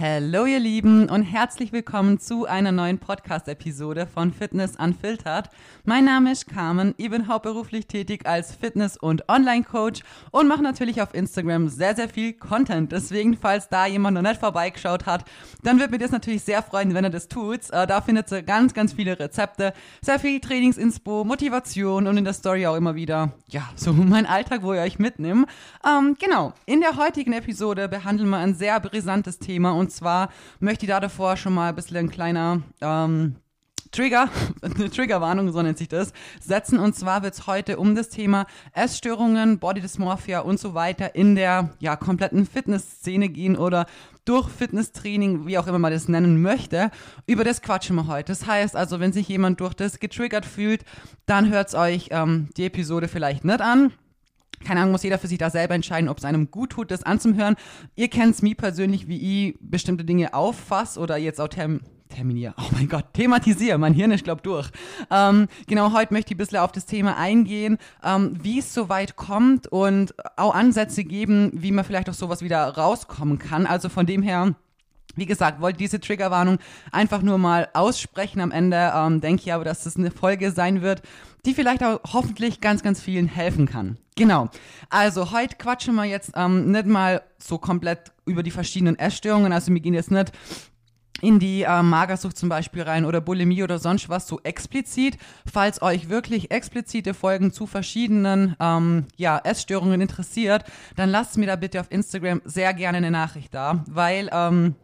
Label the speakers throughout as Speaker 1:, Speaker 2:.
Speaker 1: Hallo ihr Lieben und herzlich willkommen zu einer neuen Podcast-Episode von Fitness Unfiltered. Mein Name ist Carmen, ich bin hauptberuflich tätig als Fitness- und Online-Coach und mache natürlich auf Instagram sehr, sehr viel Content. Deswegen, falls da jemand noch nicht vorbeigeschaut hat, dann würde mich das natürlich sehr freuen, wenn er das tut. Äh, da findet ihr ganz, ganz viele Rezepte, sehr viel Trainingsinspo, Motivation und in der Story auch immer wieder, ja, so mein Alltag, wo ich euch mitnehme. Ähm, genau, in der heutigen Episode behandeln wir ein sehr brisantes Thema und und zwar möchte ich da davor schon mal ein bisschen ein kleiner ähm, Trigger, eine Triggerwarnung, so nennt sich das, setzen. Und zwar wird es heute um das Thema Essstörungen, Body Dysmorphia und so weiter in der ja, kompletten Fitnessszene gehen oder durch Fitnesstraining, wie auch immer man das nennen möchte. Über das quatschen wir heute. Das heißt also, wenn sich jemand durch das getriggert fühlt, dann hört es euch ähm, die Episode vielleicht nicht an keine Ahnung, muss jeder für sich da selber entscheiden, ob es einem gut tut, das anzuhören. Ihr kennt es mir persönlich, wie ich bestimmte Dinge auffasse oder jetzt auch term terminiere. Oh mein Gott, thematisiere. Mein Hirn ist, glaub durch. Ähm, genau, heute möchte ich ein bisschen auf das Thema eingehen, ähm, wie es so weit kommt und auch Ansätze geben, wie man vielleicht auch sowas wieder rauskommen kann. Also von dem her, wie gesagt, wollte diese Triggerwarnung einfach nur mal aussprechen. Am Ende ähm, denke ich aber, dass das eine Folge sein wird, die vielleicht auch hoffentlich ganz, ganz vielen helfen kann. Genau. Also heute quatschen wir jetzt ähm, nicht mal so komplett über die verschiedenen Essstörungen. Also wir gehen jetzt nicht in die äh, Magersucht zum Beispiel rein oder Bulimie oder sonst was so explizit. Falls euch wirklich explizite Folgen zu verschiedenen ähm, ja, Essstörungen interessiert, dann lasst mir da bitte auf Instagram sehr gerne eine Nachricht da, weil ähm,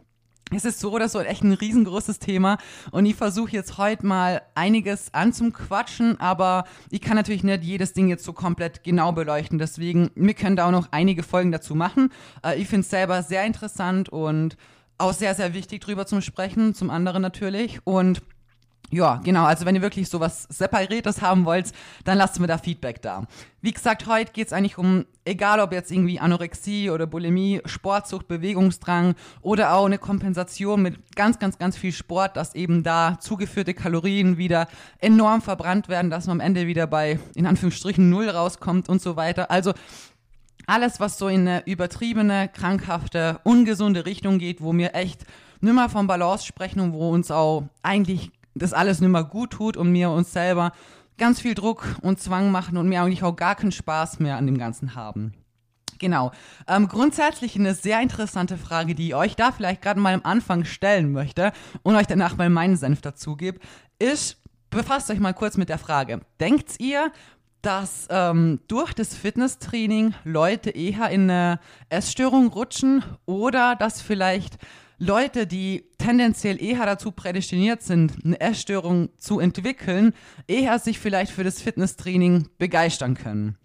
Speaker 1: es ist so oder so echt ein riesengroßes Thema und ich versuche jetzt heute mal einiges anzuquatschen, aber ich kann natürlich nicht jedes Ding jetzt so komplett genau beleuchten. Deswegen, wir können da auch noch einige Folgen dazu machen. Äh, ich finde es selber sehr interessant und auch sehr, sehr wichtig drüber zu sprechen, zum anderen natürlich. Und ja, genau. Also wenn ihr wirklich sowas Separiertes haben wollt, dann lasst mir da Feedback da. Wie gesagt, heute geht es eigentlich um, egal ob jetzt irgendwie Anorexie oder Bulimie, Sportsucht, Bewegungsdrang oder auch eine Kompensation mit ganz, ganz, ganz viel Sport, dass eben da zugeführte Kalorien wieder enorm verbrannt werden, dass man am Ende wieder bei, in Anführungsstrichen, Null rauskommt und so weiter. Also alles, was so in eine übertriebene, krankhafte, ungesunde Richtung geht, wo wir echt nimmer von Balance sprechen und wo uns auch eigentlich das alles nicht mehr gut tut und mir uns selber ganz viel Druck und Zwang machen und mir eigentlich auch gar keinen Spaß mehr an dem Ganzen haben. Genau. Ähm, grundsätzlich eine sehr interessante Frage, die ich euch da vielleicht gerade mal am Anfang stellen möchte und euch danach mal meinen Senf dazu gebe, ist, befasst euch mal kurz mit der Frage. Denkt ihr, dass ähm, durch das Fitnesstraining Leute eher in eine Essstörung rutschen oder dass vielleicht Leute, die tendenziell eher dazu prädestiniert sind, eine Essstörung zu entwickeln, eher sich vielleicht für das Fitnesstraining begeistern können.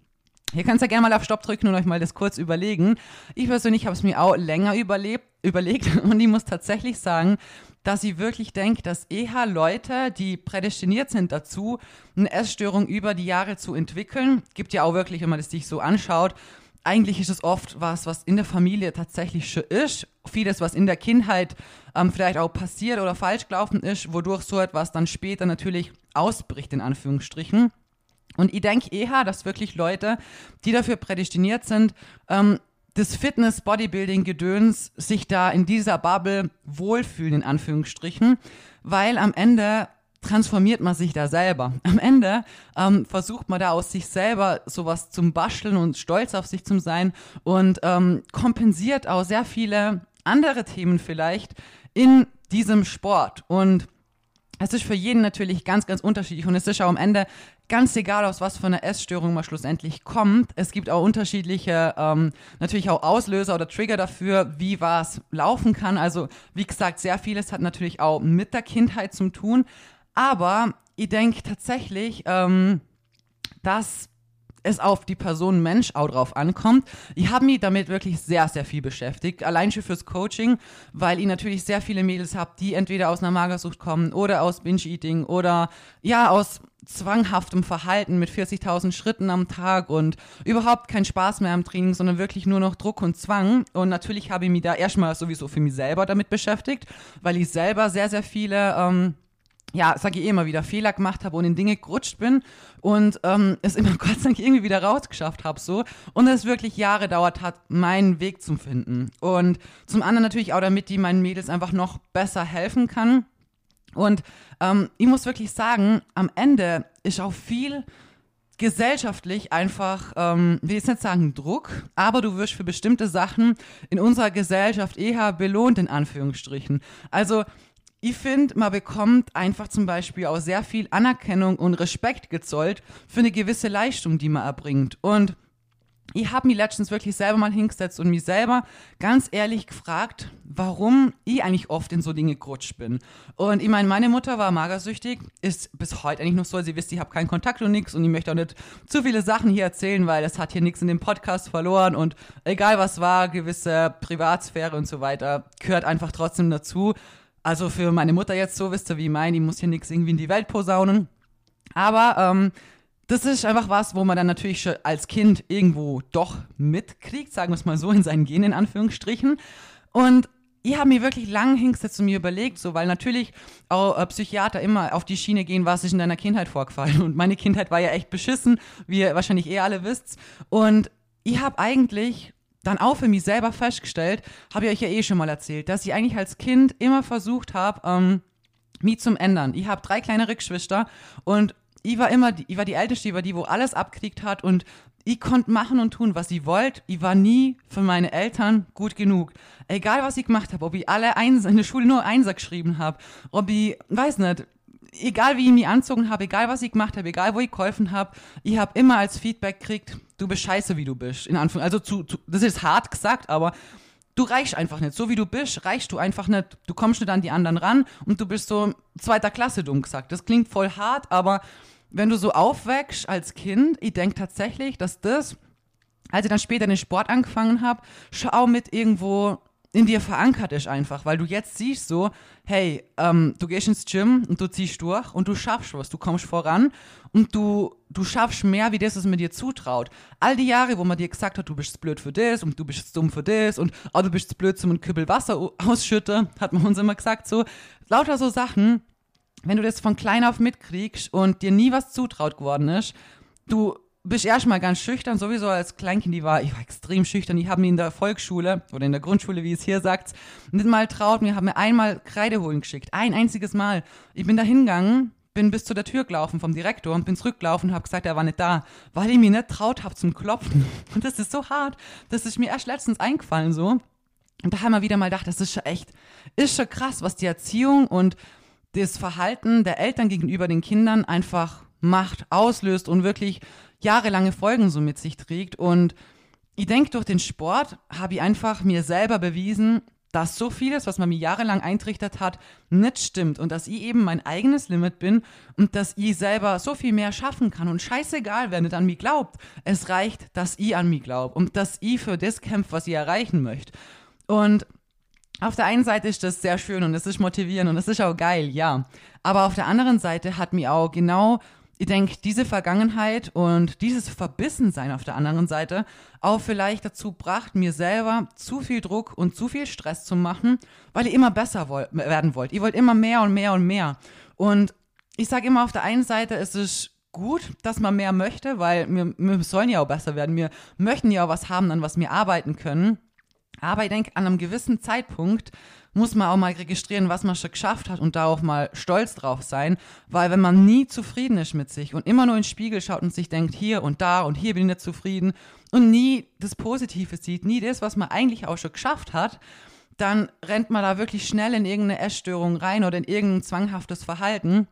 Speaker 1: Ihr könnt ja gerne mal auf Stopp drücken und euch mal das kurz überlegen. Ich persönlich habe es mir auch länger überlebt, überlegt und ich muss tatsächlich sagen, dass ich wirklich denke, dass eher Leute, die prädestiniert sind dazu, eine Essstörung über die Jahre zu entwickeln, gibt ja auch wirklich, wenn man das sich so anschaut, eigentlich ist es oft was, was in der Familie tatsächlich schon ist. Vieles, was in der Kindheit ähm, vielleicht auch passiert oder falsch gelaufen ist, wodurch so etwas dann später natürlich ausbricht, in Anführungsstrichen. Und ich denke eher, dass wirklich Leute, die dafür prädestiniert sind, ähm, das Fitness-Bodybuilding-Gedöns sich da in dieser Bubble wohlfühlen, in Anführungsstrichen, weil am Ende transformiert man sich da selber. Am Ende ähm, versucht man da aus sich selber sowas zum Basteln und stolz auf sich zu sein und ähm, kompensiert auch sehr viele andere Themen vielleicht in diesem Sport. Und es ist für jeden natürlich ganz, ganz unterschiedlich und es ist auch am Ende ganz egal, aus was für einer Essstörung man schlussendlich kommt. Es gibt auch unterschiedliche, ähm, natürlich auch Auslöser oder Trigger dafür, wie was laufen kann. Also wie gesagt, sehr vieles hat natürlich auch mit der Kindheit zu tun. Aber ich denke tatsächlich, ähm, dass es auf die Person Mensch auch drauf ankommt. Ich habe mich damit wirklich sehr, sehr viel beschäftigt. Allein schon fürs Coaching, weil ich natürlich sehr viele Mädels habe, die entweder aus einer Magersucht kommen oder aus Binge-Eating oder ja, aus zwanghaftem Verhalten mit 40.000 Schritten am Tag und überhaupt kein Spaß mehr am Training, sondern wirklich nur noch Druck und Zwang. Und natürlich habe ich mich da erstmal sowieso für mich selber damit beschäftigt, weil ich selber sehr, sehr viele ähm, ja, sage ich eh immer wieder, Fehler gemacht habe und in Dinge gerutscht bin und ähm, es immer Gott sei Dank irgendwie wieder rausgeschafft habe so. Und es wirklich Jahre dauert hat, meinen Weg zu finden. Und zum anderen natürlich auch damit die meinen Mädels einfach noch besser helfen kann. Und ähm, ich muss wirklich sagen, am Ende ist auch viel gesellschaftlich einfach, ähm, will jetzt nicht sagen Druck, aber du wirst für bestimmte Sachen in unserer Gesellschaft eher belohnt, in Anführungsstrichen. Also ich finde, man bekommt einfach zum Beispiel auch sehr viel Anerkennung und Respekt gezollt für eine gewisse Leistung, die man erbringt. Und ich habe mich letztens wirklich selber mal hingesetzt und mich selber ganz ehrlich gefragt, warum ich eigentlich oft in so Dinge gerutscht bin. Und ich meine, meine Mutter war magersüchtig, ist bis heute eigentlich noch so. Sie wisst, ich habe keinen Kontakt und nichts und ich möchte auch nicht zu viele Sachen hier erzählen, weil das hat hier nichts in dem Podcast verloren und egal was war, gewisse Privatsphäre und so weiter gehört einfach trotzdem dazu. Also für meine Mutter jetzt so, wisst ihr, wie ich meine, die muss hier nichts irgendwie in die Welt posaunen. Aber ähm, das ist einfach was, wo man dann natürlich schon als Kind irgendwo doch mitkriegt, sagen wir es mal so, in seinen Genen in Anführungsstrichen. Und ich habe mir wirklich lang hingesetzt und mir überlegt, so, weil natürlich auch äh, Psychiater immer auf die Schiene gehen, was ist in deiner Kindheit vorgefallen. Und meine Kindheit war ja echt beschissen, wie ihr wahrscheinlich eh alle wisst. Und ich habe eigentlich dann auch für mich selber festgestellt, habe ich euch ja eh schon mal erzählt, dass ich eigentlich als Kind immer versucht habe, ähm, mich zum ändern. Ich habe drei kleinere Geschwister und ich war immer, die, ich war die Älteste, ich war die, wo alles abkriegt hat und ich konnte machen und tun, was ich wollte. Ich war nie für meine Eltern gut genug. Egal, was ich gemacht habe, ob ich alle Eins in der Schule nur Einser geschrieben habe, ob ich, weiß nicht, egal wie ich mich anzogen habe, egal was ich gemacht habe, egal wo ich geholfen habe, ich habe immer als Feedback gekriegt, du bist scheiße, wie du bist. In Anführungszeichen. Also zu, zu, das ist hart gesagt, aber du reichst einfach nicht. So wie du bist, reichst du einfach nicht. Du kommst nicht an die anderen ran und du bist so zweiter Klasse, dumm gesagt. Das klingt voll hart, aber wenn du so aufwächst als Kind, ich denke tatsächlich, dass das, als ich dann später den Sport angefangen habe, schau mit irgendwo in dir verankert ist einfach, weil du jetzt siehst so, hey, ähm, du gehst ins Gym und du ziehst durch und du schaffst was, du kommst voran und du, du schaffst mehr, wie das es mit dir zutraut. All die Jahre, wo man dir gesagt hat, du bist blöd für das und du bist dumm für das und oh, du bist blöd zum Kübel Wasser ausschütten, hat man uns immer gesagt so. Lauter so Sachen, wenn du das von klein auf mitkriegst und dir nie was zutraut geworden ist, du bist erstmal ganz schüchtern, sowieso als Kleinkind, die war, ich war extrem schüchtern. Ich habe mir in der Volksschule oder in der Grundschule, wie es hier sagt, nicht mal traut mir, habe mir einmal Kreide holen geschickt. Ein einziges Mal. Ich bin da hingegangen, bin bis zu der Tür gelaufen vom Direktor und bin zurückgelaufen und habe gesagt, er war nicht da, weil ich mir nicht traut habe zum Klopfen. Und das ist so hart. Das ist mir erst letztens eingefallen so. Und da haben wir wieder mal gedacht, das ist schon echt, ist schon krass, was die Erziehung und das Verhalten der Eltern gegenüber den Kindern einfach macht, auslöst und wirklich jahrelange Folgen so mit sich trägt. Und ich denke, durch den Sport habe ich einfach mir selber bewiesen, dass so vieles, was man mir jahrelang eintrichtert hat, nicht stimmt und dass ich eben mein eigenes Limit bin und dass ich selber so viel mehr schaffen kann und scheißegal, wer nicht an mich glaubt. Es reicht, dass ich an mich glaube und dass ich für das kämpfe, was ich erreichen möchte. Und auf der einen Seite ist das sehr schön und es ist motivierend und es ist auch geil, ja. Aber auf der anderen Seite hat mir auch genau ich denke, diese Vergangenheit und dieses Verbissensein auf der anderen Seite auch vielleicht dazu bracht, mir selber zu viel Druck und zu viel Stress zu machen, weil ich immer besser woll werden wollte. Ich wollte immer mehr und mehr und mehr. Und ich sage immer auf der einen Seite, es ist gut, dass man mehr möchte, weil wir, wir sollen ja auch besser werden. Wir möchten ja auch was haben, an was wir arbeiten können. Aber ich denke, an einem gewissen Zeitpunkt muss man auch mal registrieren, was man schon geschafft hat und darauf mal stolz drauf sein. Weil wenn man nie zufrieden ist mit sich und immer nur in den Spiegel schaut und sich denkt, hier und da und hier bin ich nicht zufrieden und nie das Positive sieht, nie das, was man eigentlich auch schon geschafft hat, dann rennt man da wirklich schnell in irgendeine Essstörung rein oder in irgendein zwanghaftes Verhalten,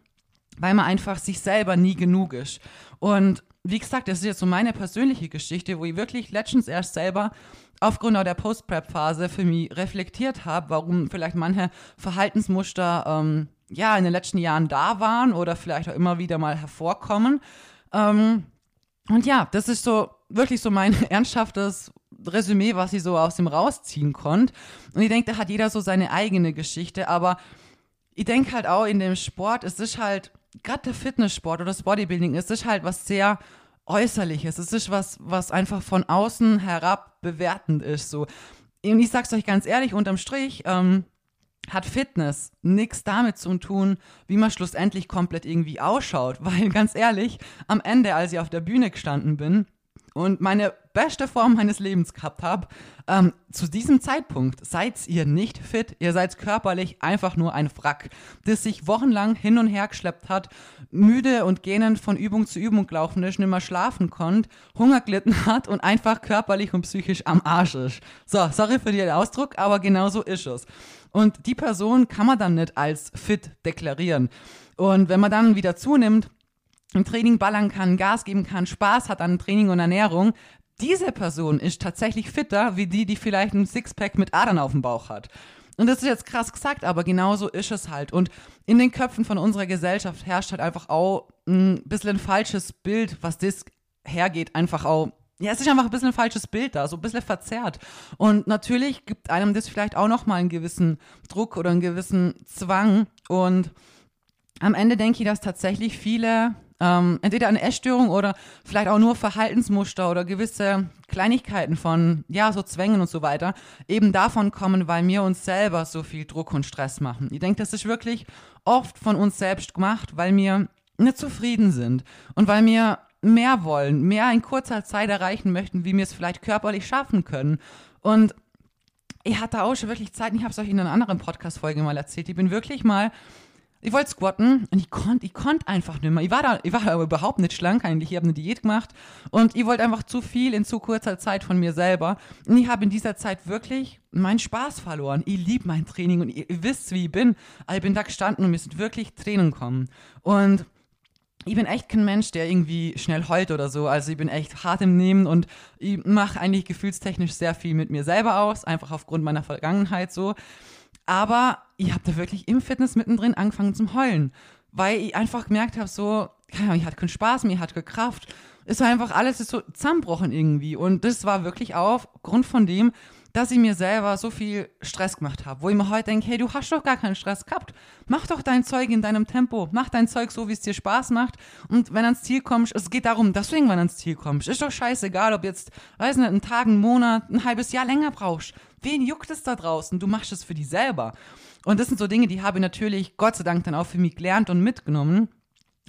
Speaker 1: weil man einfach sich selber nie genug ist. Und wie gesagt, das ist jetzt so meine persönliche Geschichte, wo ich wirklich letztens erst selber aufgrund der Post-Prep-Phase für mich reflektiert habe, warum vielleicht manche Verhaltensmuster ähm, ja in den letzten Jahren da waren oder vielleicht auch immer wieder mal hervorkommen. Ähm, und ja, das ist so wirklich so mein ernsthaftes Resümee, was ich so aus dem rausziehen konnte. Und ich denke, da hat jeder so seine eigene Geschichte, aber ich denke halt auch in dem Sport, es ist halt, gerade der Fitnesssport oder das Bodybuilding, es ist halt was sehr Äußerliches. Es ist was, was einfach von außen herab bewertend ist. So. Und ich sag's euch ganz ehrlich, unterm Strich, ähm, hat Fitness nichts damit zu tun, wie man schlussendlich komplett irgendwie ausschaut. Weil ganz ehrlich, am Ende, als ich auf der Bühne gestanden bin und meine beste Form meines Lebens gehabt habe, ähm, zu diesem Zeitpunkt seid ihr nicht fit. Ihr seid körperlich einfach nur ein Wrack, das sich wochenlang hin und her geschleppt hat, müde und gähnend von Übung zu Übung gelaufen ist, nicht mehr schlafen konnte, Hunger gelitten hat und einfach körperlich und psychisch am Arsch ist. So, sorry für den Ausdruck, aber genau so ist es. Und die Person kann man dann nicht als fit deklarieren. Und wenn man dann wieder zunimmt, im Training ballern kann, Gas geben kann, Spaß hat an Training und Ernährung, diese Person ist tatsächlich fitter wie die, die vielleicht ein Sixpack mit Adern auf dem Bauch hat. Und das ist jetzt krass gesagt, aber genauso ist es halt. Und in den Köpfen von unserer Gesellschaft herrscht halt einfach auch ein bisschen ein falsches Bild, was das hergeht, einfach auch ja, es ist einfach ein bisschen ein falsches Bild da, so ein bisschen verzerrt. Und natürlich gibt einem das vielleicht auch nochmal einen gewissen Druck oder einen gewissen Zwang. Und am Ende denke ich, dass tatsächlich viele ähm, entweder eine Essstörung oder vielleicht auch nur Verhaltensmuster oder gewisse Kleinigkeiten von, ja, so Zwängen und so weiter, eben davon kommen, weil wir uns selber so viel Druck und Stress machen. Ich denke, das ist wirklich oft von uns selbst gemacht, weil wir nicht zufrieden sind und weil wir mehr wollen, mehr in kurzer Zeit erreichen möchten, wie wir es vielleicht körperlich schaffen können. Und ich hatte auch schon wirklich Zeit, ich habe es euch in einer anderen Podcast-Folge mal erzählt, ich bin wirklich mal ich wollte squatten und ich konnte ich konnt einfach nicht mehr. Ich war da, ich war aber überhaupt nicht schlank eigentlich. Ich habe eine Diät gemacht und ich wollte einfach zu viel in zu kurzer Zeit von mir selber. Und ich habe in dieser Zeit wirklich meinen Spaß verloren. Ich liebe mein Training und ihr, ihr wisst, wie ich bin. Also ich bin da gestanden und mir sind wirklich Tränen kommen. Und ich bin echt kein Mensch, der irgendwie schnell heult oder so. Also ich bin echt hart im Nehmen und ich mache eigentlich gefühlstechnisch sehr viel mit mir selber aus, einfach aufgrund meiner Vergangenheit so. Aber ich habe da wirklich im Fitness mittendrin angefangen zum Heulen, weil ich einfach gemerkt habe, so, ich hatte keinen Spaß mehr, ich hatte keine Kraft. Es war einfach alles ist so zusammenbrochen irgendwie. Und das war wirklich aufgrund von dem, dass ich mir selber so viel Stress gemacht habe, wo ich mir heute denke, hey, du hast doch gar keinen Stress gehabt. Mach doch dein Zeug in deinem Tempo. Mach dein Zeug so, wie es dir Spaß macht. Und wenn ans Ziel kommst, es geht darum, dass du irgendwann ans Ziel kommst. Ist doch scheißegal, ob jetzt, weiß nicht, einen Tag, einen Monat, ein halbes Jahr länger brauchst. Wen juckt es da draußen? Du machst es für dich selber. Und das sind so Dinge, die habe ich natürlich Gott sei Dank dann auch für mich gelernt und mitgenommen.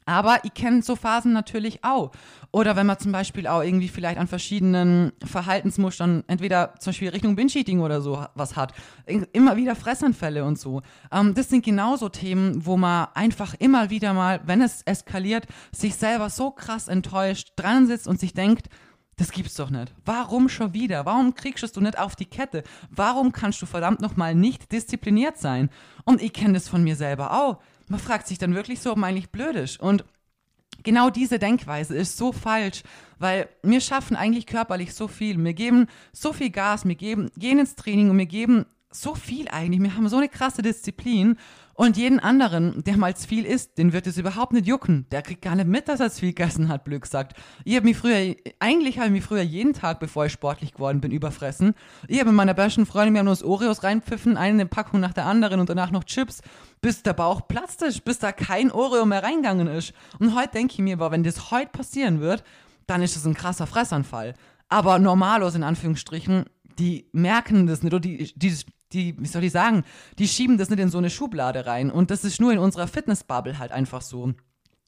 Speaker 1: Aber ich kenne so Phasen natürlich auch. Oder wenn man zum Beispiel auch irgendwie vielleicht an verschiedenen Verhaltensmustern, entweder zum Beispiel Richtung Binge-Eating oder so was hat, immer wieder Fressanfälle und so. Ähm, das sind genauso Themen, wo man einfach immer wieder mal, wenn es eskaliert, sich selber so krass enttäuscht, dran sitzt und sich denkt, das gibt's doch nicht. Warum schon wieder? Warum kriegst du nicht auf die Kette? Warum kannst du verdammt nochmal nicht diszipliniert sein? Und ich kenne das von mir selber auch man fragt sich dann wirklich so, ob man eigentlich blöd ist. Und genau diese Denkweise ist so falsch, weil wir schaffen eigentlich körperlich so viel. Wir geben so viel Gas, wir geben, gehen ins Training und wir geben so viel eigentlich. Wir haben so eine krasse Disziplin und jeden anderen, der mal zu viel isst, den wird es überhaupt nicht jucken. Der kriegt gar nicht mit, dass er zu viel gegessen hat, blöd gesagt. Ich habe mich früher, eigentlich habe ich mich früher jeden Tag, bevor ich sportlich geworden bin, überfressen. Ich habe mit meiner besten Freundin mir nur das Oreos reinpfiffen, eine Packung nach der anderen und danach noch Chips, bis der Bauch platzt ist, bis da kein Oreo mehr reingegangen ist. Und heute denke ich mir, aber wenn das heute passieren wird, dann ist das ein krasser Fressanfall. Aber normalos in Anführungsstrichen, die merken das nicht oder die, die die, wie soll ich sagen, die schieben das nicht in so eine Schublade rein. Und das ist nur in unserer Fitnessbubble halt einfach so.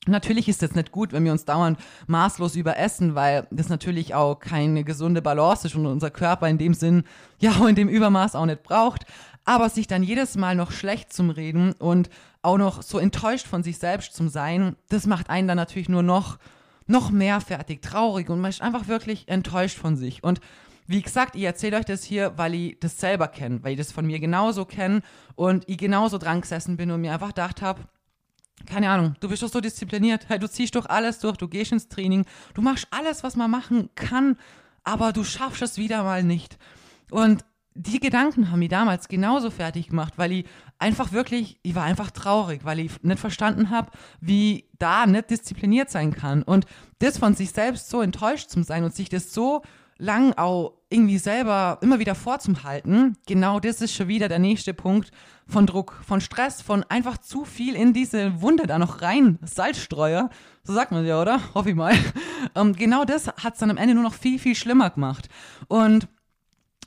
Speaker 1: Natürlich ist es nicht gut, wenn wir uns dauernd maßlos überessen, weil das natürlich auch keine gesunde Balance ist und unser Körper in dem Sinn, ja, auch in dem Übermaß auch nicht braucht. Aber sich dann jedes Mal noch schlecht zum Reden und auch noch so enttäuscht von sich selbst zum Sein, das macht einen dann natürlich nur noch, noch mehr fertig, traurig und man ist einfach wirklich enttäuscht von sich. Und wie gesagt, ich erzähle euch das hier, weil ich das selber kenne, weil ich das von mir genauso kenne und ich genauso dran gesessen bin und mir einfach gedacht habe, keine Ahnung, du bist doch so diszipliniert, du ziehst doch alles durch, du gehst ins Training, du machst alles, was man machen kann, aber du schaffst es wieder mal nicht. Und die Gedanken haben mich damals genauso fertig gemacht, weil ich einfach wirklich, ich war einfach traurig, weil ich nicht verstanden habe, wie da nicht diszipliniert sein kann. Und das von sich selbst so enttäuscht zu sein und sich das so lang auch irgendwie selber immer wieder vorzuhalten, genau das ist schon wieder der nächste Punkt von Druck, von Stress, von einfach zu viel in diese Wunde da noch rein, Salzstreuer, so sagt man ja, oder? Hoffe ich mal. Ähm, genau das hat es dann am Ende nur noch viel, viel schlimmer gemacht. Und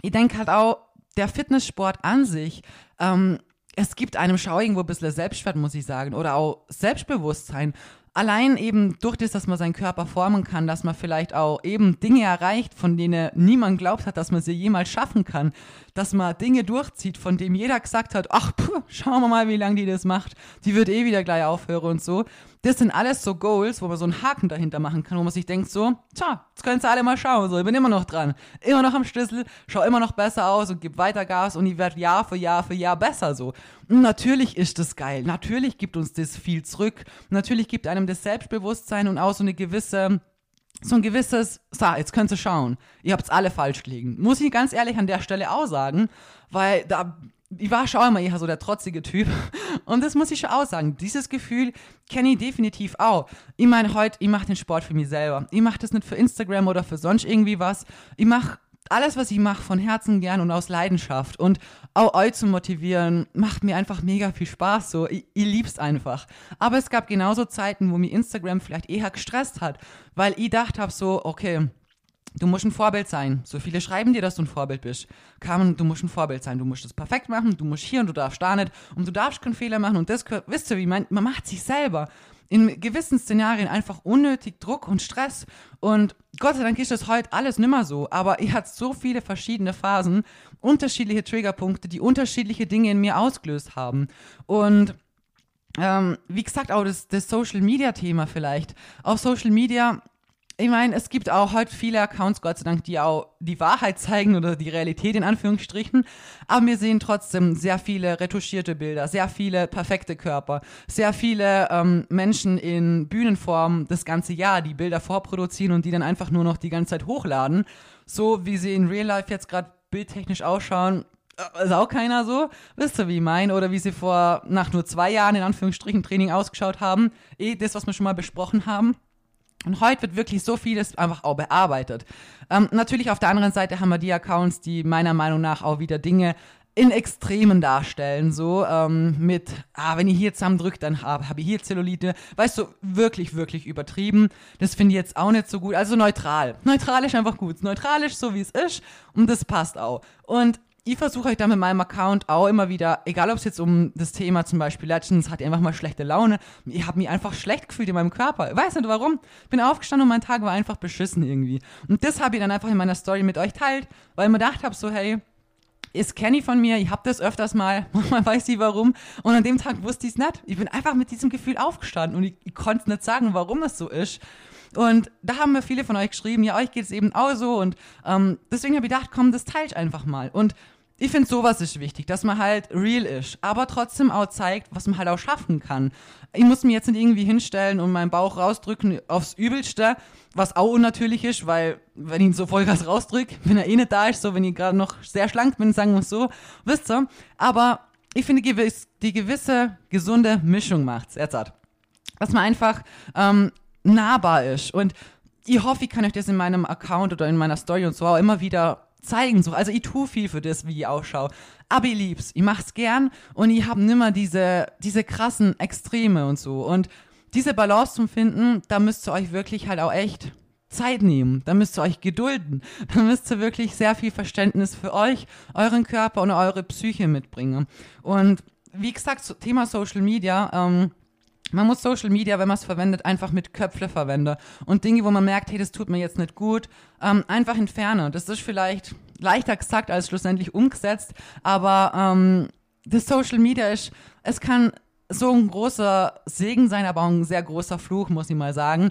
Speaker 1: ich denke halt auch, der Fitnesssport an sich, ähm, es gibt einem Schau irgendwo ein bisschen Selbstwert, muss ich sagen, oder auch Selbstbewusstsein. Allein eben durch das, dass man seinen Körper formen kann, dass man vielleicht auch eben Dinge erreicht, von denen niemand glaubt hat, dass man sie jemals schaffen kann, dass man Dinge durchzieht, von denen jeder gesagt hat, ach, puh, schauen wir mal, wie lange die das macht, die wird eh wieder gleich aufhören und so. Das sind alles so Goals, wo man so einen Haken dahinter machen kann, wo man sich denkt so, tja, jetzt können sie alle mal schauen, so, ich bin immer noch dran, immer noch am Schlüssel, schau immer noch besser aus und gib weiter Gas und ich werde Jahr für Jahr für Jahr besser so. Und natürlich ist das geil, natürlich gibt uns das viel zurück, natürlich gibt einem das Selbstbewusstsein und auch so eine gewisse so ein gewisses, so, jetzt könnt ihr schauen, ihr habt es alle falsch gelegen. Muss ich ganz ehrlich an der Stelle auch sagen, weil da ich war schon immer eher so der trotzige Typ. Und das muss ich schon auch sagen. Dieses Gefühl kenne ich definitiv auch. Ich meine, heute, ich mache den Sport für mich selber. Ich mache das nicht für Instagram oder für sonst irgendwie was. Ich mache alles, was ich mache, von Herzen gern und aus Leidenschaft. Und auch euch zu motivieren, macht mir einfach mega viel Spaß. So, ich, ich lieb's einfach. Aber es gab genauso Zeiten, wo mir Instagram vielleicht eher gestresst hat, weil ich dachte habe so, okay, Du musst ein Vorbild sein. So viele schreiben dir, dass du ein Vorbild bist. Carmen, du musst ein Vorbild sein. Du musst es perfekt machen. Du musst hier und du darfst da nicht. Und du darfst keinen Fehler machen. Und das, wisst ihr, wie man, man macht sich selber in gewissen Szenarien einfach unnötig Druck und Stress. Und Gott sei Dank ist das heute alles nimmer so. Aber ihr habt so viele verschiedene Phasen, unterschiedliche Triggerpunkte, die unterschiedliche Dinge in mir ausgelöst haben. Und ähm, wie gesagt, auch das, das Social Media Thema vielleicht. Auf Social Media ich meine, es gibt auch heute viele Accounts, Gott sei Dank, die auch die Wahrheit zeigen oder die Realität in Anführungsstrichen. Aber wir sehen trotzdem sehr viele retuschierte Bilder, sehr viele perfekte Körper, sehr viele ähm, Menschen in Bühnenform das ganze Jahr, die Bilder vorproduzieren und die dann einfach nur noch die ganze Zeit hochladen. So wie sie in Real Life jetzt gerade bildtechnisch ausschauen, äh, ist auch keiner so. Wisst ihr, wie ich meine? Oder wie sie vor, nach nur zwei Jahren in Anführungsstrichen Training ausgeschaut haben. Eh, das, was wir schon mal besprochen haben. Und heute wird wirklich so vieles einfach auch bearbeitet. Ähm, natürlich auf der anderen Seite haben wir die Accounts, die meiner Meinung nach auch wieder Dinge in Extremen darstellen, so ähm, mit, ah, wenn ihr hier zusammendrückt, dann habe hab ich hier Zellulite. Weißt du, wirklich, wirklich übertrieben. Das finde ich jetzt auch nicht so gut. Also neutral. Neutral ist einfach gut. Neutral ist so, wie es ist und das passt auch. Und ich versuche euch da mit meinem Account auch immer wieder, egal ob es jetzt um das Thema zum Beispiel Legends, hat ihr einfach mal schlechte Laune. Ich habe mich einfach schlecht gefühlt in meinem Körper. Ich weiß nicht warum. Bin aufgestanden und mein Tag war einfach beschissen irgendwie. Und das habe ich dann einfach in meiner Story mit euch teilt, weil ich mir gedacht habe, so hey, ist Kenny von mir, ich habe das öfters mal, man weiß nicht warum. Und an dem Tag wusste ich es nicht. Ich bin einfach mit diesem Gefühl aufgestanden und ich, ich konnte nicht sagen, warum es so ist. Und da haben mir viele von euch geschrieben, ja, euch geht es eben auch so. Und ähm, deswegen habe ich gedacht, komm, das teile ich einfach mal. Und ich finde, sowas ist wichtig, dass man halt real ist, aber trotzdem auch zeigt, was man halt auch schaffen kann. Ich muss mir jetzt nicht irgendwie hinstellen und meinen Bauch rausdrücken aufs Übelste, was auch unnatürlich ist, weil, wenn ich ihn so Vollgas rausdrücke, wenn er eh nicht da ist, so, wenn ich gerade noch sehr schlank bin, sagen wir so, wisst ihr. Aber ich finde, die gewisse gesunde Mischung macht's, Erzat. Dass man einfach ähm, nahbar ist. Und ich hoffe, ich kann euch das in meinem Account oder in meiner Story und so auch immer wieder zeigen. So. Also ich tue viel für das, wie ich ausschaue. Aber ich lieb's. Ich mach's gern und ich habe nimmer diese, diese krassen Extreme und so. Und diese Balance zu finden, da müsst ihr euch wirklich halt auch echt Zeit nehmen. Da müsst ihr euch gedulden. Da müsst ihr wirklich sehr viel Verständnis für euch, euren Körper und eure Psyche mitbringen. Und wie gesagt, Thema Social Media, ähm, man muss Social Media, wenn man es verwendet, einfach mit Köpfe verwenden. Und Dinge, wo man merkt, hey, das tut mir jetzt nicht gut, ähm, einfach entfernen. Das ist vielleicht leichter gesagt als schlussendlich umgesetzt, aber ähm, das Social Media ist, es kann so ein großer Segen sein, aber auch ein sehr großer Fluch, muss ich mal sagen.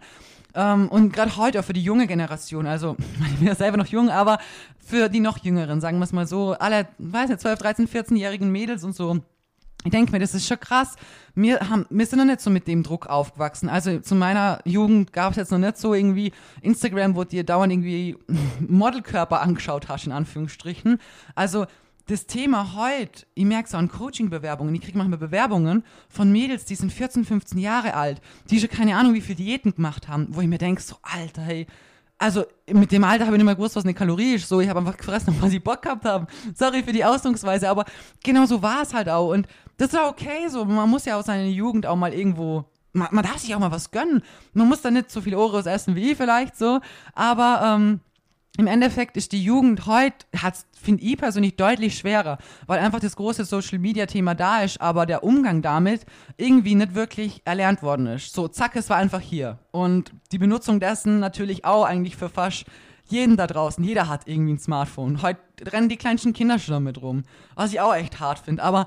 Speaker 1: Ähm, und gerade heute auch für die junge Generation, also ich bin ja selber noch jung, aber für die noch jüngeren, sagen wir es mal so, alle, weiß nicht, 12, 13, 14-jährigen Mädels und so, ich denke mir, das ist schon krass. Wir, haben, wir sind noch nicht so mit dem Druck aufgewachsen. Also zu meiner Jugend gab es jetzt noch nicht so irgendwie Instagram, wo dir dauernd irgendwie Modelkörper angeschaut hast, in Anführungsstrichen. Also das Thema heute, ich merke es auch an Coaching-Bewerbungen, ich kriege manchmal Bewerbungen von Mädels, die sind 14, 15 Jahre alt, die schon keine Ahnung, wie viele Diäten gemacht haben, wo ich mir denke, so, Alter, hey, also mit dem Alter habe ich nicht mehr gewusst, was eine Kalorie ist. So, ich habe einfach gefressen, was ich Bock gehabt habe. Sorry für die Ausdrucksweise, aber genau so war es halt auch. Und das ist okay so. Man muss ja auch seine Jugend auch mal irgendwo. Man, man darf sich auch mal was gönnen. Man muss da nicht so viel Oreos essen wie ich vielleicht so. Aber ähm, im Endeffekt ist die Jugend heute, finde ich persönlich deutlich schwerer, weil einfach das große Social Media Thema da ist, aber der Umgang damit irgendwie nicht wirklich erlernt worden ist. So, zack, es war einfach hier. Und die Benutzung dessen natürlich auch eigentlich für fast jeden da draußen. Jeder hat irgendwie ein Smartphone. Heute rennen die kleinsten Kinder schon damit rum. Was ich auch echt hart finde. Aber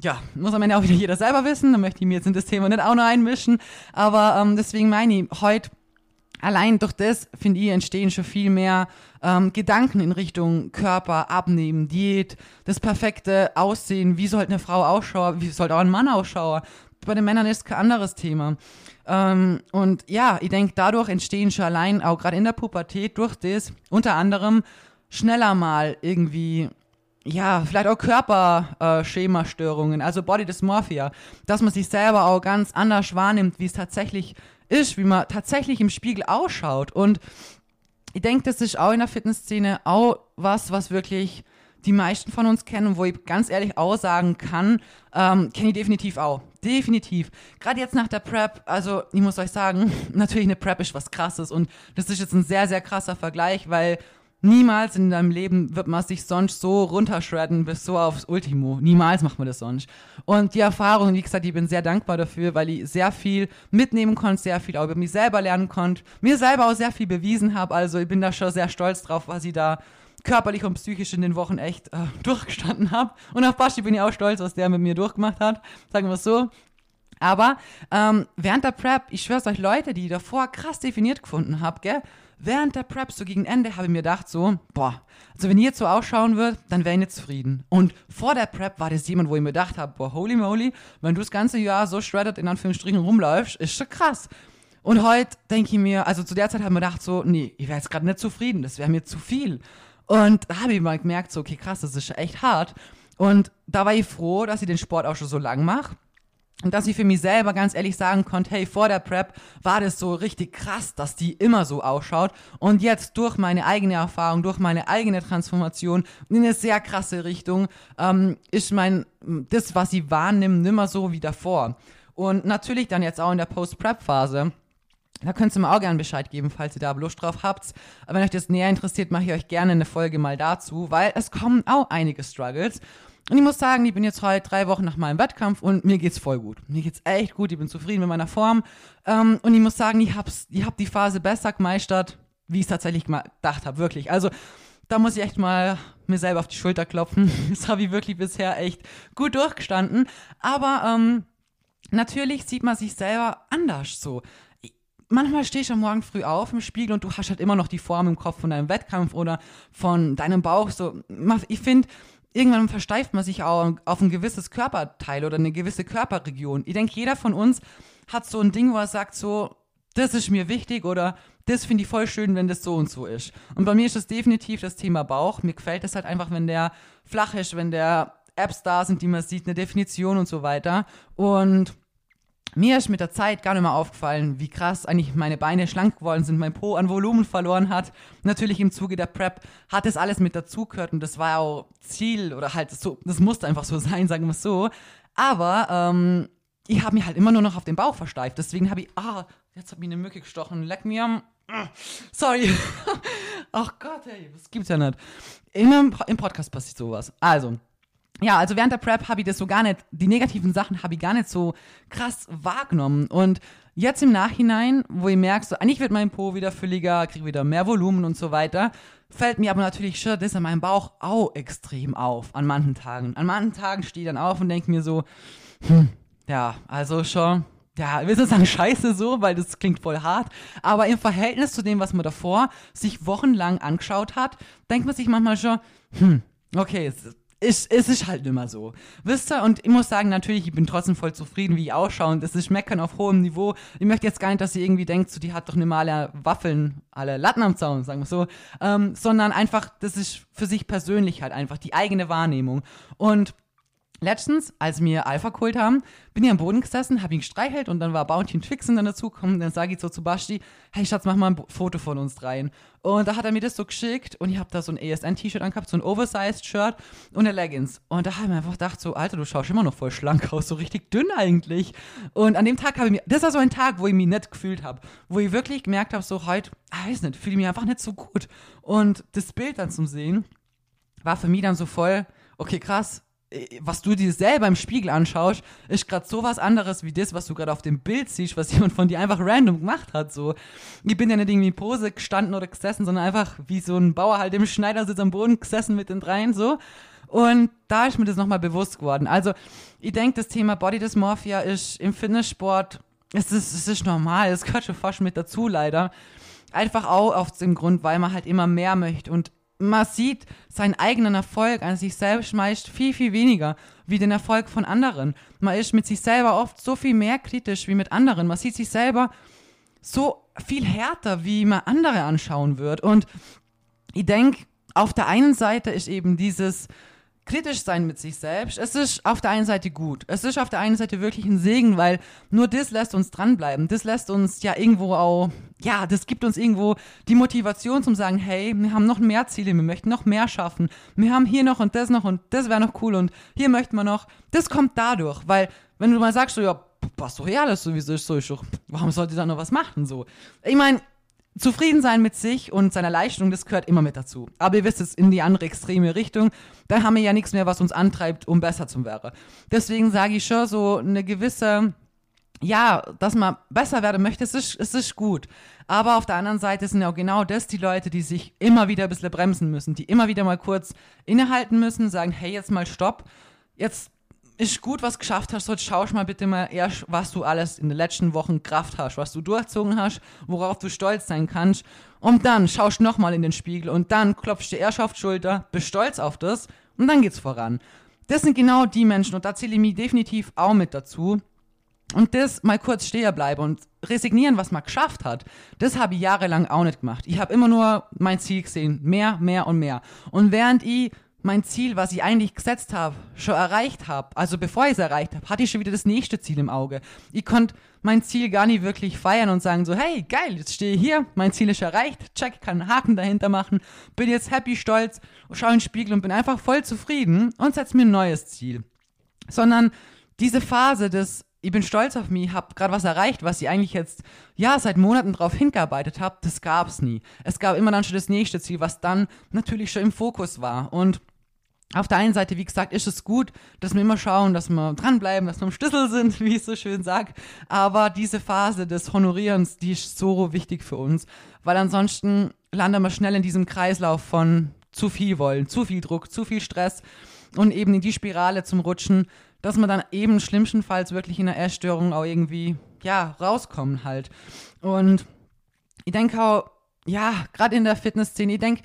Speaker 1: ja, muss am Ende auch wieder jeder selber wissen. Da möchte ich mir jetzt in das Thema nicht auch noch einmischen. Aber ähm, deswegen meine ich, heute allein durch das, finde ich, entstehen schon viel mehr ähm, Gedanken in Richtung Körper, Abnehmen, Diät, das perfekte Aussehen, wie sollte eine Frau ausschauen, wie sollte auch ein Mann ausschauen. Bei den Männern ist kein anderes Thema. Ähm, und ja, ich denke, dadurch entstehen schon allein, auch gerade in der Pubertät, durch das unter anderem schneller mal irgendwie ja, vielleicht auch Körperschemastörungen, äh, also Body Dysmorphia, dass man sich selber auch ganz anders wahrnimmt, wie es tatsächlich ist, wie man tatsächlich im Spiegel ausschaut. Und ich denke, das ist auch in der Fitnessszene auch was, was wirklich die meisten von uns kennen und wo ich ganz ehrlich auch sagen kann, ähm, kenne ich definitiv auch. Definitiv. Gerade jetzt nach der Prep, also ich muss euch sagen, natürlich eine Prep ist was krasses und das ist jetzt ein sehr, sehr krasser Vergleich, weil Niemals in deinem Leben wird man sich sonst so runterschredden bis so aufs Ultimo. Niemals macht man das sonst. Und die Erfahrung, wie gesagt, ich bin sehr dankbar dafür, weil ich sehr viel mitnehmen konnte, sehr viel auch über mich selber lernen konnte, mir selber auch sehr viel bewiesen habe. Also ich bin da schon sehr stolz drauf, was ich da körperlich und psychisch in den Wochen echt äh, durchgestanden habe. Und auf Baschi bin ich auch stolz, was der mit mir durchgemacht hat. Sagen wir es so. Aber ähm, während der Prep, ich schwör's euch, Leute, die ich davor krass definiert gefunden habe, gell, während der Prep, so gegen Ende, habe ich mir gedacht, so, boah, also wenn ihr jetzt so ausschauen würdet, dann wäre ich nicht zufrieden. Und vor der Prep war das jemand, wo ich mir gedacht habe, boah, holy moly, wenn du das ganze Jahr so shredded in Anführungsstrichen rumläufst, ist schon krass. Und heute denke ich mir, also zu der Zeit habe ich mir gedacht, so, nee, ich wäre jetzt gerade nicht zufrieden, das wäre mir zu viel. Und da habe ich mal gemerkt, so, okay, krass, das ist echt hart. Und da war ich froh, dass ich den Sport auch schon so lang mache und dass ich für mich selber ganz ehrlich sagen konnte, hey, vor der Prep war das so richtig krass, dass die immer so ausschaut. Und jetzt durch meine eigene Erfahrung, durch meine eigene Transformation in eine sehr krasse Richtung, ähm, ist mein, das, was ich wahrnehme, nimmer so wie davor. Und natürlich dann jetzt auch in der Post-Prep-Phase. Da könnt ihr mir auch gerne Bescheid geben, falls ihr da Lust drauf habt. Aber wenn euch das näher interessiert, mache ich euch gerne eine Folge mal dazu, weil es kommen auch einige Struggles. Und ich muss sagen, ich bin jetzt heute drei Wochen nach meinem Wettkampf und mir geht's voll gut. Mir geht's echt gut, ich bin zufrieden mit meiner Form. Ähm, und ich muss sagen, ich hab's, ich hab die Phase besser gemeistert, wie ich es tatsächlich gedacht habe, wirklich. Also da muss ich echt mal mir selber auf die Schulter klopfen. Das habe ich wirklich bisher echt gut durchgestanden. Aber ähm, natürlich sieht man sich selber anders so. Manchmal stehst du am Morgen früh auf im Spiegel und du hast halt immer noch die Form im Kopf von deinem Wettkampf oder von deinem Bauch. So, ich finde, irgendwann versteift man sich auch auf ein gewisses Körperteil oder eine gewisse Körperregion. Ich denke, jeder von uns hat so ein Ding, wo er sagt so, das ist mir wichtig oder das finde ich voll schön, wenn das so und so ist. Und bei mir ist das definitiv das Thema Bauch. Mir gefällt das halt einfach, wenn der flach ist, wenn der Apps da sind, die man sieht, eine Definition und so weiter. Und mir ist mit der Zeit gar nicht mehr aufgefallen, wie krass eigentlich meine Beine schlank geworden sind, mein Po an Volumen verloren hat. Natürlich im Zuge der Prep hat das alles mit dazugehört und das war auch Ziel oder halt so, das musste einfach so sein, sagen wir es so. Aber ähm, ich habe mich halt immer nur noch auf den Bauch versteift. Deswegen habe ich, ah, jetzt hat mich eine Mücke gestochen, leck mir am. Sorry. Ach Gott, ey, das gibt's ja nicht. Immer im Podcast passiert sowas. Also, ja, also während der Prep habe ich das so gar nicht, die negativen Sachen habe ich gar nicht so krass wahrgenommen. Und jetzt im Nachhinein, wo ich merke, so, eigentlich wird mein Po wieder fülliger, kriege wieder mehr Volumen und so weiter, fällt mir aber natürlich schon das an meinem Bauch auch extrem auf, an manchen Tagen. An manchen Tagen stehe ich dann auf und denke mir so, hm, ja, also schon, ja, ich will nicht sagen scheiße so, weil das klingt voll hart, aber im Verhältnis zu dem, was man davor sich wochenlang angeschaut hat, denkt man sich manchmal schon, hm, okay, es ist es ist halt immer so. Wisst ihr? Und ich muss sagen, natürlich, ich bin trotzdem voll zufrieden, wie ich ausschaue. Und das ist Meckern auf hohem Niveau. Ich möchte jetzt gar nicht, dass ihr irgendwie denkt, so, die hat doch nicht mal alle Waffeln, alle Latten am Zaun, sagen wir so. Ähm, sondern einfach, das ist für sich persönlich halt einfach die eigene Wahrnehmung. Und Letztens, als wir Alpha geholt haben, bin ich am Boden gesessen, habe ihn gestreichelt und dann war Bounty und Twixen dann dazugekommen. Dann sage ich so zu Basti, hey Schatz, mach mal ein Foto von uns dreien. Und da hat er mir das so geschickt und ich habe da so ein ESN-T-Shirt angehabt, so ein Oversized-Shirt und eine Leggings. Und da habe ich mir einfach gedacht, so, Alter, du schaust immer noch voll schlank aus, so richtig dünn eigentlich. Und an dem Tag habe ich mir, das war so ein Tag, wo ich mich nicht gefühlt habe, wo ich wirklich gemerkt habe, so heute, ich weiß nicht, fühle ich mich einfach nicht so gut. Und das Bild dann zum Sehen war für mich dann so voll, okay, krass, was du dir selber im Spiegel anschaust, ist gerade so was anderes wie das, was du gerade auf dem Bild siehst, was jemand von dir einfach random gemacht hat. So. Ich bin ja nicht irgendwie in Pose gestanden oder gesessen, sondern einfach wie so ein Bauer halt im Schneidersitz am Boden gesessen mit den dreien so. Und da ist mir das nochmal bewusst geworden. Also, ich denke, das Thema Body Dysmorphia ist im Fitnesssport, es ist, es ist normal, es gehört schon fast mit dazu, leider. Einfach auch aus dem Grund, weil man halt immer mehr möchte. Und man sieht seinen eigenen Erfolg an sich selbst meist viel, viel weniger wie den Erfolg von anderen. Man ist mit sich selber oft so viel mehr kritisch wie mit anderen. Man sieht sich selber so viel härter, wie man andere anschauen wird. Und ich denke, auf der einen Seite ist eben dieses kritisch sein mit sich selbst. Es ist auf der einen Seite gut. Es ist auf der einen Seite wirklich ein Segen, weil nur das lässt uns dranbleiben. Das lässt uns ja irgendwo auch, ja, das gibt uns irgendwo die Motivation zum sagen, hey, wir haben noch mehr Ziele, wir möchten noch mehr schaffen. Wir haben hier noch und das noch und das wäre noch cool und hier möchten wir noch. Das kommt dadurch, weil wenn du mal sagst, so, ja, passt doch eh alles sowieso, ist so, ist doch, warum sollte ich da noch was machen, so. Ich meine, Zufrieden sein mit sich und seiner Leistung, das gehört immer mit dazu. Aber ihr wisst es in die andere extreme Richtung, da haben wir ja nichts mehr, was uns antreibt, um besser zu werden. Deswegen sage ich schon so eine gewisse, ja, dass man besser werden möchte, es ist, es ist gut. Aber auf der anderen Seite sind ja auch genau das die Leute, die sich immer wieder ein bisschen bremsen müssen, die immer wieder mal kurz innehalten müssen, sagen, hey, jetzt mal stopp, jetzt ist gut, was geschafft hast. Jetzt schau mal bitte mal erst, was du alles in den letzten Wochen Kraft hast, was du durchzogen hast, worauf du stolz sein kannst. Und dann schaust nochmal in den Spiegel und dann klopfst du erst auf die Schulter, bist stolz auf das und dann geht's voran. Das sind genau die Menschen und da zähle ich mich definitiv auch mit dazu. Und das mal kurz stehen bleiben und resignieren, was man geschafft hat, das habe ich jahrelang auch nicht gemacht. Ich habe immer nur mein Ziel gesehen, mehr, mehr und mehr. Und während ich mein Ziel, was ich eigentlich gesetzt habe, schon erreicht habe, also bevor ich es erreicht habe, hatte ich schon wieder das nächste Ziel im Auge. Ich konnte mein Ziel gar nicht wirklich feiern und sagen so, hey, geil, jetzt stehe ich hier, mein Ziel ist erreicht, check, kann einen Haken dahinter machen, bin jetzt happy, stolz, schaue in den Spiegel und bin einfach voll zufrieden und setze mir ein neues Ziel. Sondern diese Phase des ich bin stolz auf mich, habe gerade was erreicht, was ich eigentlich jetzt ja seit Monaten drauf hingearbeitet habe, das gab es nie. Es gab immer dann schon das nächste Ziel, was dann natürlich schon im Fokus war und auf der einen Seite, wie gesagt, ist es gut, dass wir immer schauen, dass wir dranbleiben, dass wir im Schlüssel sind, wie ich so schön sage. Aber diese Phase des Honorierens, die ist so wichtig für uns, weil ansonsten landen wir schnell in diesem Kreislauf von zu viel wollen, zu viel Druck, zu viel Stress und eben in die Spirale zum Rutschen, dass wir dann eben schlimmstenfalls wirklich in einer Essstörung auch irgendwie, ja, rauskommen halt. Und ich denke auch, ja, gerade in der Fitnessszene, ich denke,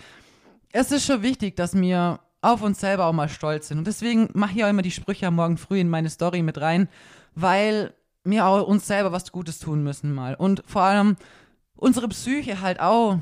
Speaker 1: es ist schon wichtig, dass wir auf uns selber auch mal stolz sind. Und deswegen mache ich auch immer die Sprüche Morgen früh in meine Story mit rein, weil wir auch uns selber was Gutes tun müssen mal. Und vor allem unsere Psyche halt auch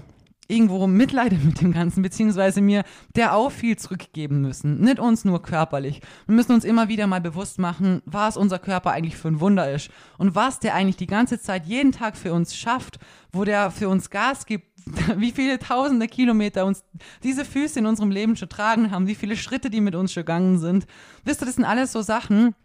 Speaker 1: irgendwo mitleidet mit dem Ganzen, beziehungsweise mir der auch viel zurückgeben müssen. Nicht uns nur körperlich. Wir müssen uns immer wieder mal bewusst machen, was unser Körper eigentlich für ein Wunder ist und was der eigentlich die ganze Zeit jeden Tag für uns schafft, wo der für uns Gas gibt, wie viele tausende Kilometer uns diese Füße in unserem Leben schon tragen haben, wie viele Schritte die mit uns schon gegangen sind. Wisst ihr, das sind alles so Sachen,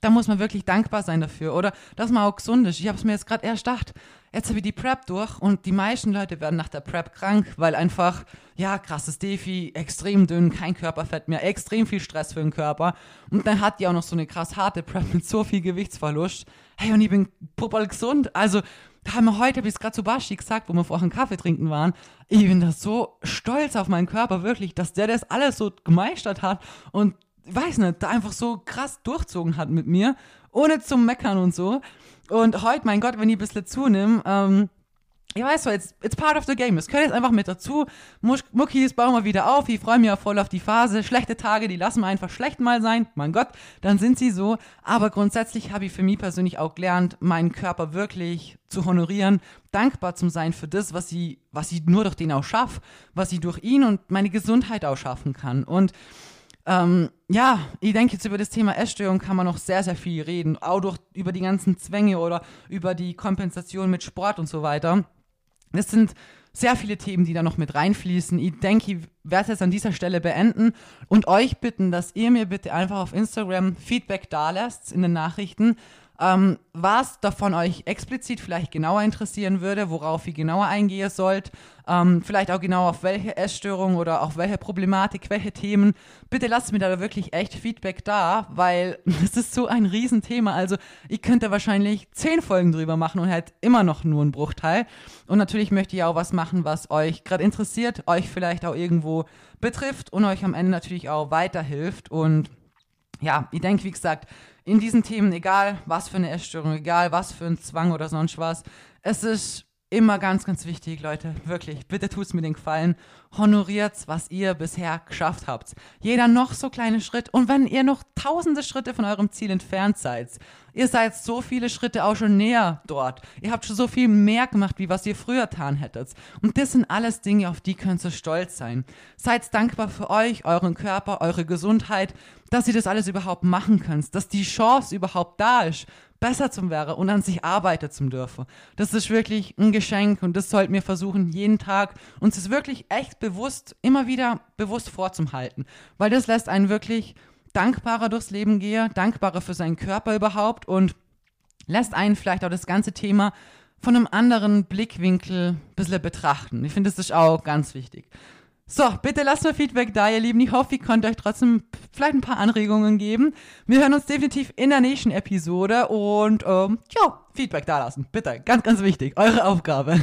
Speaker 1: da muss man wirklich dankbar sein dafür. Oder dass man auch gesund ist. Ich habe es mir jetzt gerade erst gedacht, jetzt habe ich die Prep durch und die meisten Leute werden nach der Prep krank, weil einfach, ja, krasses Defi, extrem dünn, kein Körperfett mehr, extrem viel Stress für den Körper. Und dann hat die auch noch so eine krass harte Prep mit so viel Gewichtsverlust. Hey, und ich bin puppel gesund. Also, da haben wir heute, habe ich es gerade zu Bashi gesagt, wo wir vorher einen Kaffee trinken waren, ich bin da so stolz auf meinen Körper, wirklich, dass der das alles so gemeistert hat und, weiß nicht, da einfach so krass durchzogen hat mit mir, ohne zu meckern und so. Und heute, mein Gott, wenn ich ein bisschen zunehme, ähm, ich weiß so, it's, it's part of the game. Es gehört jetzt einfach mit dazu. Muckis bauen wir wieder auf. Ich freue mich auch voll auf die Phase. Schlechte Tage, die lassen wir einfach schlecht mal sein. Mein Gott, dann sind sie so. Aber grundsätzlich habe ich für mich persönlich auch gelernt, meinen Körper wirklich zu honorieren, dankbar zu sein für das, was sie, was ich nur durch den auch schaffe, was ich durch ihn und meine Gesundheit auch schaffen kann. Und Ähm, ja, ich denke jetzt über das Thema Essstörung kann man noch sehr, sehr viel reden. Auch durch, über die ganzen Zwänge oder über die Kompensation mit Sport und so weiter. Das sind sehr viele Themen, die da noch mit reinfließen. Ich denke, ich werde es an dieser Stelle beenden und euch bitten, dass ihr mir bitte einfach auf Instagram Feedback da lasst in den Nachrichten, ähm, was davon euch explizit vielleicht genauer interessieren würde, worauf ihr genauer eingehen sollt, ähm, vielleicht auch genau auf welche Essstörung oder auf welche Problematik, welche Themen. Bitte lasst mir da wirklich echt Feedback da, weil das ist so ein Riesenthema. Also ich könnte wahrscheinlich zehn Folgen drüber machen und halt immer noch nur einen Bruchteil. Und natürlich möchte ich auch was machen, was euch gerade interessiert, euch vielleicht auch irgendwo betrifft und euch am Ende natürlich auch weiterhilft. Und ja, ich denke, wie gesagt, in diesen Themen, egal was für eine Essstörung, egal was für ein Zwang oder sonst was, es ist immer ganz, ganz wichtig, Leute. Wirklich, bitte tut's mir den Gefallen. Honoriert's, was ihr bisher geschafft habt. Jeder noch so kleine Schritt. Und wenn ihr noch tausende Schritte von eurem Ziel entfernt seid, ihr seid so viele Schritte auch schon näher dort. Ihr habt schon so viel mehr gemacht, wie was ihr früher getan hättet. Und das sind alles Dinge, auf die könnt ihr stolz sein. Seid dankbar für euch, euren Körper, eure Gesundheit, dass ihr das alles überhaupt machen könnt, dass die Chance überhaupt da ist besser zum wäre und an sich arbeiten zum dürfen. Das ist wirklich ein Geschenk und das sollten wir versuchen, jeden Tag uns das wirklich echt bewusst, immer wieder bewusst vorzuhalten. Weil das lässt einen wirklich dankbarer durchs Leben gehen, dankbarer für seinen Körper überhaupt und lässt einen vielleicht auch das ganze Thema von einem anderen Blickwinkel ein bisschen betrachten. Ich finde, das ist auch ganz wichtig. So, bitte lasst mir Feedback da, ihr Lieben. Ich hoffe, ich konnte euch trotzdem vielleicht ein paar Anregungen geben. Wir hören uns definitiv in der nächsten Episode und ähm, ja, Feedback da lassen. Bitte, ganz, ganz wichtig. Eure Aufgabe.